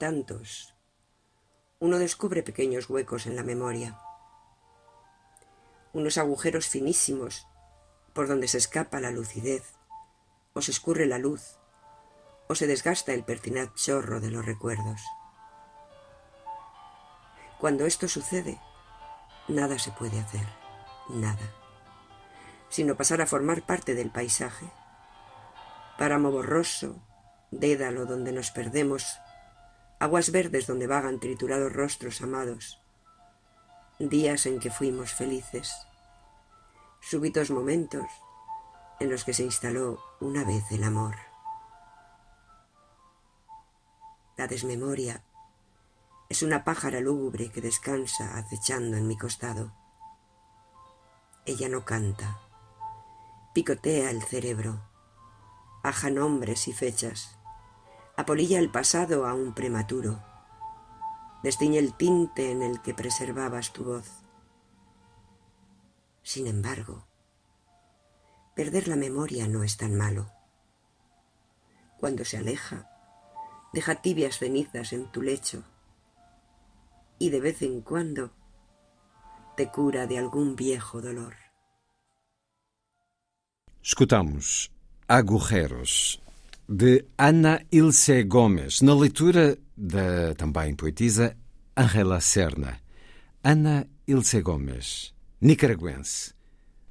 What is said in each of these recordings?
Tantos, uno descubre pequeños huecos en la memoria, unos agujeros finísimos por donde se escapa la lucidez, o se escurre la luz, o se desgasta el pertinaz chorro de los recuerdos. Cuando esto sucede, nada se puede hacer, nada, sino pasar a formar parte del paisaje, páramo borroso, dédalo donde nos perdemos aguas verdes donde vagan triturados rostros amados, días en que fuimos felices, súbitos momentos en los que se instaló una vez el amor. La desmemoria es una pájara lúgubre que descansa acechando en mi costado. Ella no canta, picotea el cerebro, aja nombres y fechas apolilla el pasado aún prematuro, destiñe el tinte en el que preservabas tu voz. Sin embargo, perder la memoria no es tan malo. Cuando se aleja, deja tibias cenizas en tu lecho y de vez en cuando te cura de algún viejo dolor. Escutamos Agujeros de Ana Ilse Gomes, na leitura da também poetisa Angela Serna. Ana Ilse Gomes, nicaragüense.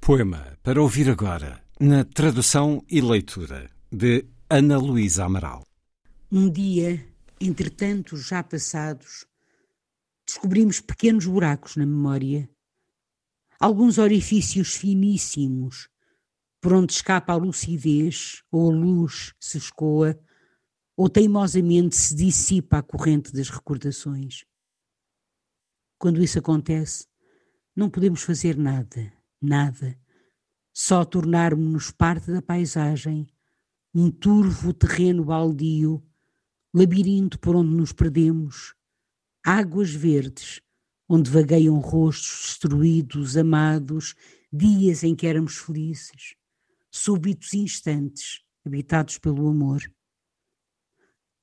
Poema para ouvir agora, na tradução e leitura de Ana Luísa Amaral. Um dia, entre tantos já passados, descobrimos pequenos buracos na memória, alguns orifícios finíssimos por onde escapa a lucidez, ou a luz se escoa, ou teimosamente se dissipa a corrente das recordações. Quando isso acontece, não podemos fazer nada, nada, só tornarmos-nos parte da paisagem, um turvo terreno baldio, labirinto por onde nos perdemos, águas verdes, onde vagueiam rostos destruídos, amados, dias em que éramos felizes súbitos instantes, habitados pelo amor.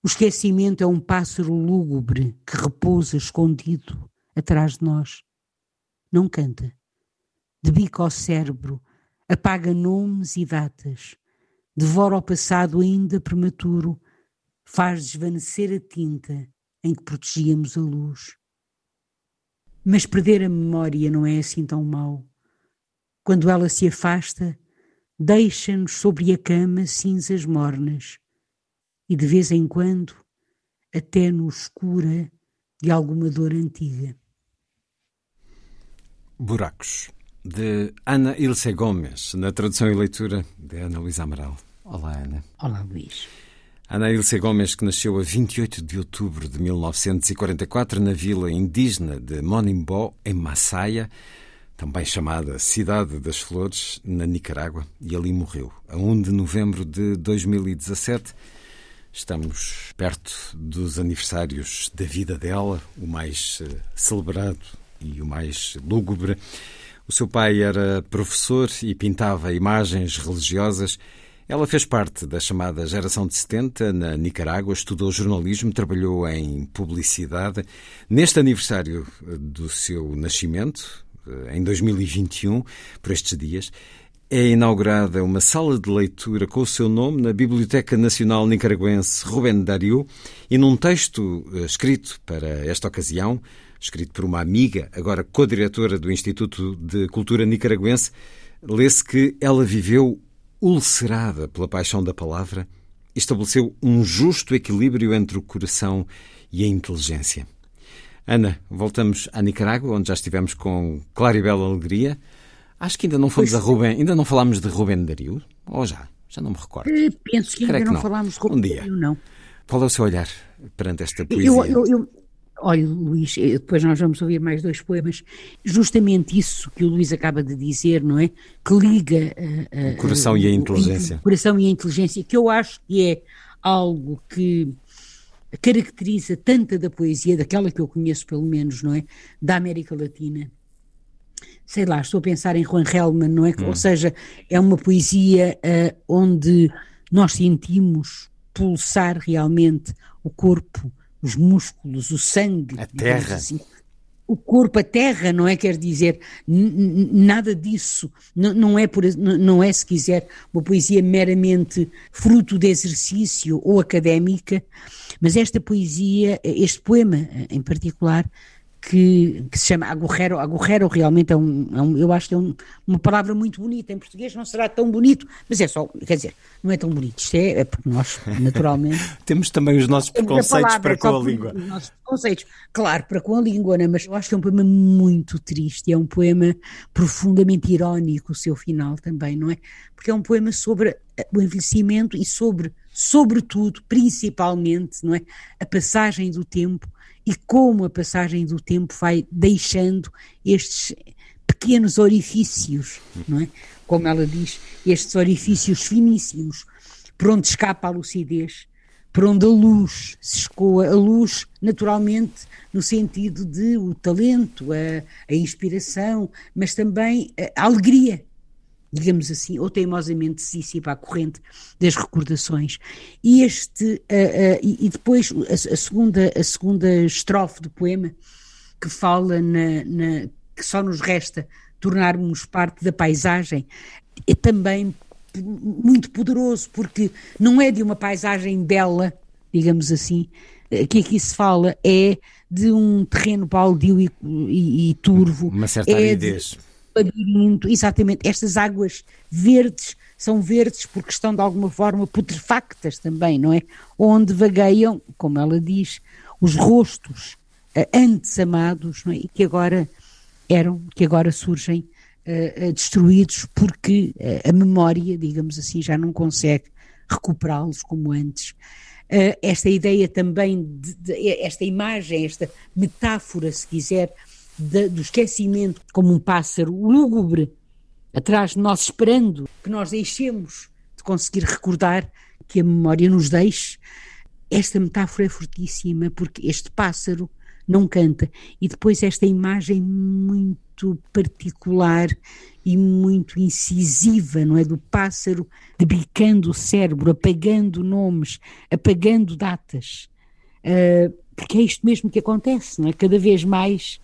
O esquecimento é um pássaro lúgubre que repousa escondido atrás de nós. Não canta. De bico ao cérebro, apaga nomes e datas, devora o passado ainda prematuro, faz desvanecer a tinta em que protegíamos a luz. Mas perder a memória não é assim tão mau. Quando ela se afasta, deixa-nos sobre a cama cinzas mornas e de vez em quando até nos cura de alguma dor antiga. Buracos, de Ana Ilse Gomes, na tradução e leitura de Ana Luísa Amaral. Olá, Ana. Olá, Luís. Ana Ilse Gomes, que nasceu a 28 de outubro de 1944 na vila indígena de Monimbó, em Massaia, também chamada Cidade das Flores, na Nicarágua, e ali morreu, a 1 de novembro de 2017. Estamos perto dos aniversários da vida dela, o mais eh, celebrado e o mais lúgubre. O seu pai era professor e pintava imagens religiosas. Ela fez parte da chamada geração de 70 na Nicarágua, estudou jornalismo, trabalhou em publicidade. Neste aniversário eh, do seu nascimento, em 2021, por estes dias, é inaugurada uma sala de leitura com o seu nome na Biblioteca Nacional Nicaragüense Rubén Dario e num texto eh, escrito para esta ocasião, escrito por uma amiga, agora co-diretora do Instituto de Cultura Nicaragüense, lê-se que ela viveu ulcerada pela paixão da palavra e estabeleceu um justo equilíbrio entre o coração e a inteligência. Ana, voltamos à Nicarágua, onde já estivemos com Claribel Alegria. Acho que ainda não fomos pois... a Rubem, ainda não falámos de Rubem Dario, ou já? Já não me recordo. Eh, penso que ainda não, não, falámos de Rubem um dia. Dario, não. Qual é o seu olhar perante esta poesia? Eu, eu, eu, olha, Luís, eh, depois nós vamos ouvir mais dois poemas. Justamente isso que o Luís acaba de dizer, não é? Que liga uh, o coração e a inteligência. O coração e a inteligência, que eu acho que é algo que caracteriza tanta da poesia, daquela que eu conheço pelo menos, não é? Da América Latina. Sei lá, estou a pensar em Juan Hellman, não é? Hum. Ou seja, é uma poesia uh, onde nós sentimos pulsar realmente o corpo, os músculos, o sangue. A terra. Assim, o corpo, a terra, não é? Quer dizer, nada disso. não, é por, não é, se quiser, uma poesia meramente fruto de exercício ou académica, mas esta poesia, este poema em particular, que, que, se chama agorrero. Agorrero realmente é um, é um eu acho que é um, uma palavra muito bonita. Em português não será tão bonito, mas é só, quer dizer, não é tão bonito. Isto é, é porque nós, naturalmente. Temos também os nossos preconceitos palavra, para com a língua. Os nossos preconceitos, claro, para com a língua, né? mas eu acho que é um poema muito triste. É um poema profundamente irónico, o seu final também, não é? Porque é um poema sobre o envelhecimento e sobre, sobretudo, principalmente, não é? A passagem do tempo e como a passagem do tempo vai deixando estes pequenos orifícios, não é? Como ela diz, estes orifícios finíssimos, por onde escapa a lucidez, por onde a luz se escoa, a luz naturalmente no sentido de o talento, a, a inspiração, mas também a, a alegria, digamos assim, ou teimosamente se dissipa a corrente das recordações. E este, uh, uh, e, e, depois a, a, segunda, a segunda estrofe do poema, que fala na, na, que só nos resta tornarmos parte da paisagem, é também muito poderoso, porque não é de uma paisagem bela, digamos assim, eh, que aqui se fala, é de um terreno baldio e, e, e turvo. Uma certa é aridez. De, labirinto, exatamente, estas águas verdes são verdes porque estão de alguma forma putrefactas também, não é? Onde vagueiam, como ela diz, os rostos uh, antes amados, não é? E que agora eram, que agora surgem uh, uh, destruídos porque a memória, digamos assim, já não consegue recuperá-los como antes. esta ideia também, de, de, esta imagem, esta metáfora, se quiser, de, do esquecimento como um pássaro lúgubre atrás de nós esperando que nós deixemos de conseguir recordar que a memória nos deixe. Esta metáfora é fortíssima porque este pássaro não canta e depois esta imagem muito particular e muito incisiva, não é? Do pássaro debicando o cérebro, apagando nomes, apagando datas. Uh, porque é isto mesmo que acontece, não é? Cada vez mais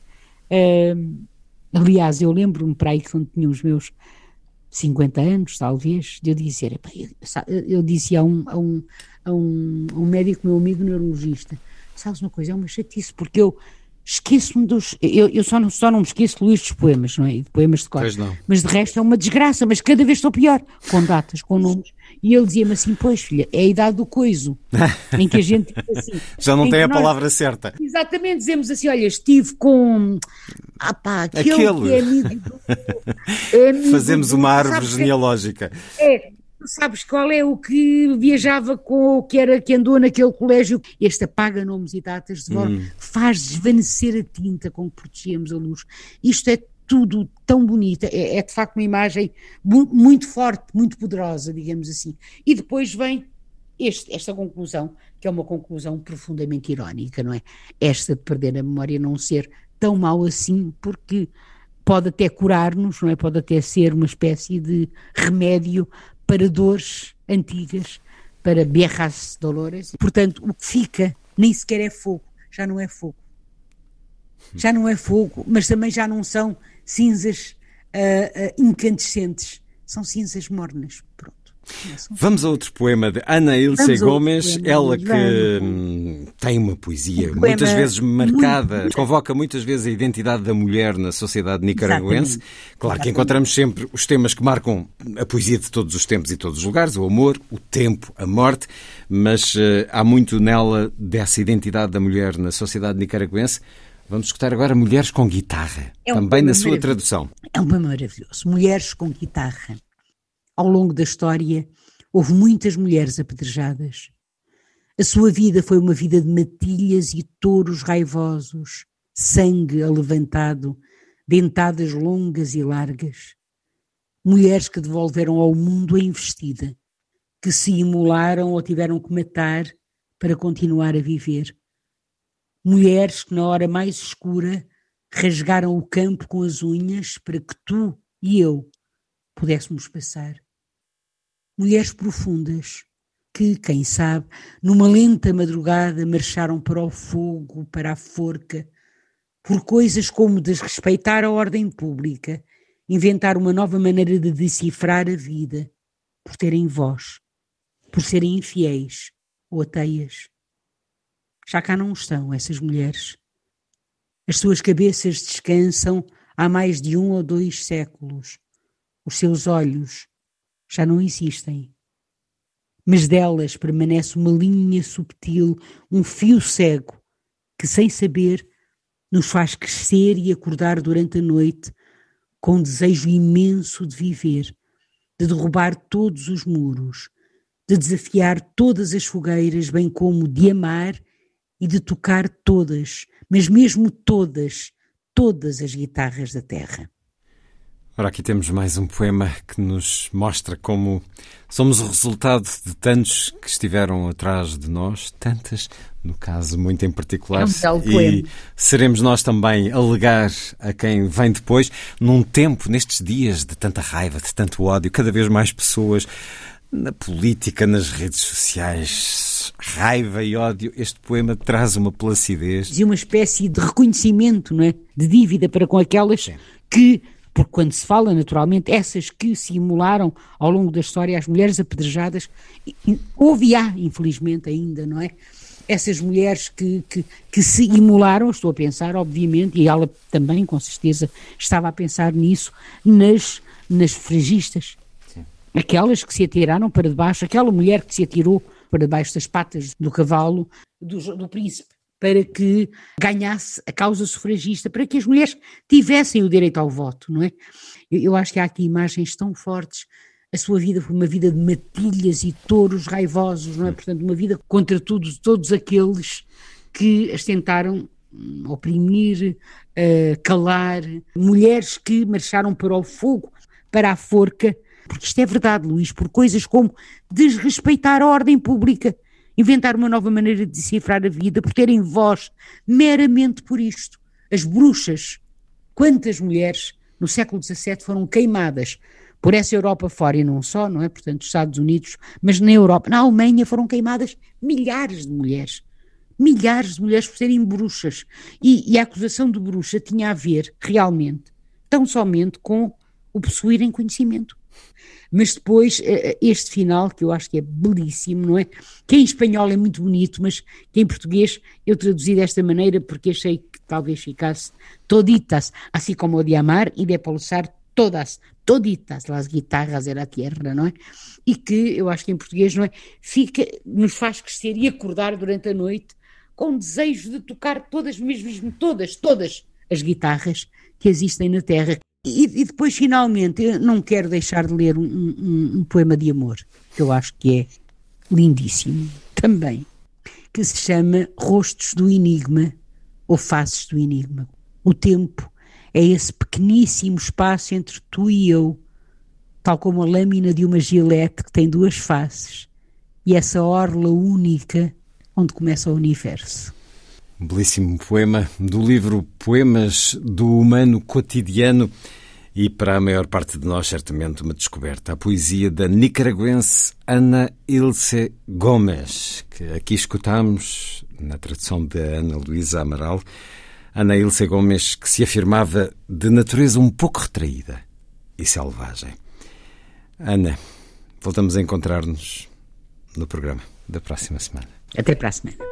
Uh, aliás, eu lembro-me para aí que quando tinha os meus 50 anos, talvez, de eu dizer, eu, eu disse a um, a, um, a, um, a um médico, meu amigo neurologista, sabes uma coisa, é uma chatice, porque eu esqueço-me dos. Eu, eu só, não, só não me esqueço, Luís, dos poemas, não é? De poemas de cor. Mas de resto é uma desgraça, mas cada vez estou pior, com datas, com nomes. E ele dizia-me assim: Pois, filha, é a idade do coiso, em que a gente assim. Já não tem a nós, palavra certa. Exatamente, dizemos assim: Olha, estive com. Ah pá, aquele, aquele. que é amigo do, é amigo Fazemos do, uma árvore genealógica. É, sabes qual é o que viajava com o que era que andou naquele colégio? Este apaga nomes e datas de hum. faz desvanecer a tinta com que protegíamos a luz. Isto é tudo tão bonito, é, é de facto uma imagem muito forte, muito poderosa, digamos assim. E depois vem este, esta conclusão, que é uma conclusão profundamente irónica, não é? Esta de perder a memória não ser tão mau assim, porque pode até curar-nos, não é? Pode até ser uma espécie de remédio para dores antigas, para berras dolores. Portanto, o que fica nem sequer é fogo, já não é fogo. Já não é fogo, mas também já não são cinzas uh, uh, incandescentes, são cinzas mornas. Pronto. Vamos a outro poema de Ana Ilse Gomes, ela que tem uma poesia um muitas vezes marcada, muito... convoca muitas vezes a identidade da mulher na sociedade nicaragüense. Exatamente. Claro Exatamente. que encontramos sempre os temas que marcam a poesia de todos os tempos e todos os lugares, o amor, o tempo, a morte, mas uh, há muito nela dessa identidade da mulher na sociedade nicaragüense. Vamos escutar agora Mulheres com Guitarra, É um também na sua tradução. É um poema maravilhoso. Mulheres com guitarra. Ao longo da história, houve muitas mulheres apedrejadas. A sua vida foi uma vida de matilhas e touros raivosos, sangue alevantado, dentadas longas e largas. Mulheres que devolveram ao mundo a investida, que se imolaram ou tiveram que matar para continuar a viver. Mulheres que, na hora mais escura, rasgaram o campo com as unhas para que tu e eu pudéssemos passar. Mulheres profundas que, quem sabe, numa lenta madrugada marcharam para o fogo, para a forca, por coisas como desrespeitar a ordem pública, inventar uma nova maneira de decifrar a vida, por terem voz, por serem infiéis ou ateias. Já cá não estão essas mulheres. As suas cabeças descansam há mais de um ou dois séculos. Os seus olhos já não existem. Mas delas permanece uma linha subtil, um fio cego, que, sem saber, nos faz crescer e acordar durante a noite com um desejo imenso de viver, de derrubar todos os muros, de desafiar todas as fogueiras, bem como de amar e de tocar todas, mas mesmo todas, todas as guitarras da terra. Ora, aqui temos mais um poema que nos mostra como somos o resultado de tantos que estiveram atrás de nós, tantas, no caso muito em particular, É um e poema. seremos nós também a legar a quem vem depois, num tempo, nestes dias de tanta raiva, de tanto ódio, cada vez mais pessoas na política, nas redes sociais, raiva e ódio. Este poema traz uma placidez. e uma espécie de reconhecimento, não é? De dívida para com aquelas que, porque quando se fala naturalmente, essas que se imolaram ao longo da história, as mulheres apedrejadas, houve e há, infelizmente ainda, não é? Essas mulheres que, que, que se imolaram, estou a pensar, obviamente, e ela também, com certeza, estava a pensar nisso, nas, nas fregistas. Aquelas que se atiraram para debaixo, aquela mulher que se atirou para debaixo das patas do cavalo do, do príncipe, para que ganhasse a causa sufragista, para que as mulheres tivessem o direito ao voto, não é? Eu, eu acho que há aqui imagens tão fortes. A sua vida foi uma vida de matilhas e touros raivosos, não é? Portanto, uma vida contra todos, todos aqueles que as tentaram hum, oprimir, eh, calar, mulheres que marcharam para o fogo, para a forca, porque isto é verdade, Luís, por coisas como desrespeitar a ordem pública, inventar uma nova maneira de decifrar a vida, por terem voz meramente por isto. As bruxas, quantas mulheres no século XVII foram queimadas por essa Europa fora e não só, não é? Portanto, Estados Unidos, mas na Europa, na Alemanha foram queimadas milhares de mulheres. Milhares de mulheres por serem bruxas. E, e a acusação de bruxa tinha a ver, realmente, tão somente com o possuírem conhecimento. Mas depois, eh, este final, que eu acho que é belíssimo, não é? Que em espanhol é muito bonito, mas que em português eu traduzi desta maneira porque achei que talvez ficasse toditas, assim como o de amar e de pulsar todas, toditas las guitarras de la tierra, não é? E que eu acho que em português, não é? Fica, nos faz crescer e acordar durante a noite com desejo de tocar todas, mesmo todas, todas as guitarras que existem na Terra. E, e depois, finalmente, eu não quero deixar de ler um, um- um poema de amor, que eu acho que é lindíssimo também, que se chama Rostos do Enigma ou Faces do Enigma. O tempo é esse pequeníssimo espaço entre tu e eu, tal como a lâmina de uma gilete que tem duas faces, e essa orla única onde começa o universo. Um belíssimo poema do livro Poemas do Humano Cotidiano e para a maior parte de nós, certamente, uma descoberta. A poesia da nicaragüense Ana Ilse Gomes, que aqui escutamos na tradução de Ana Luísa Amaral. Ana Ilse Gomes, que se afirmava de natureza um pouco retraída e selvagem. Ana, voltamos a encontrar-nos no programa da próxima semana. Até para a semana.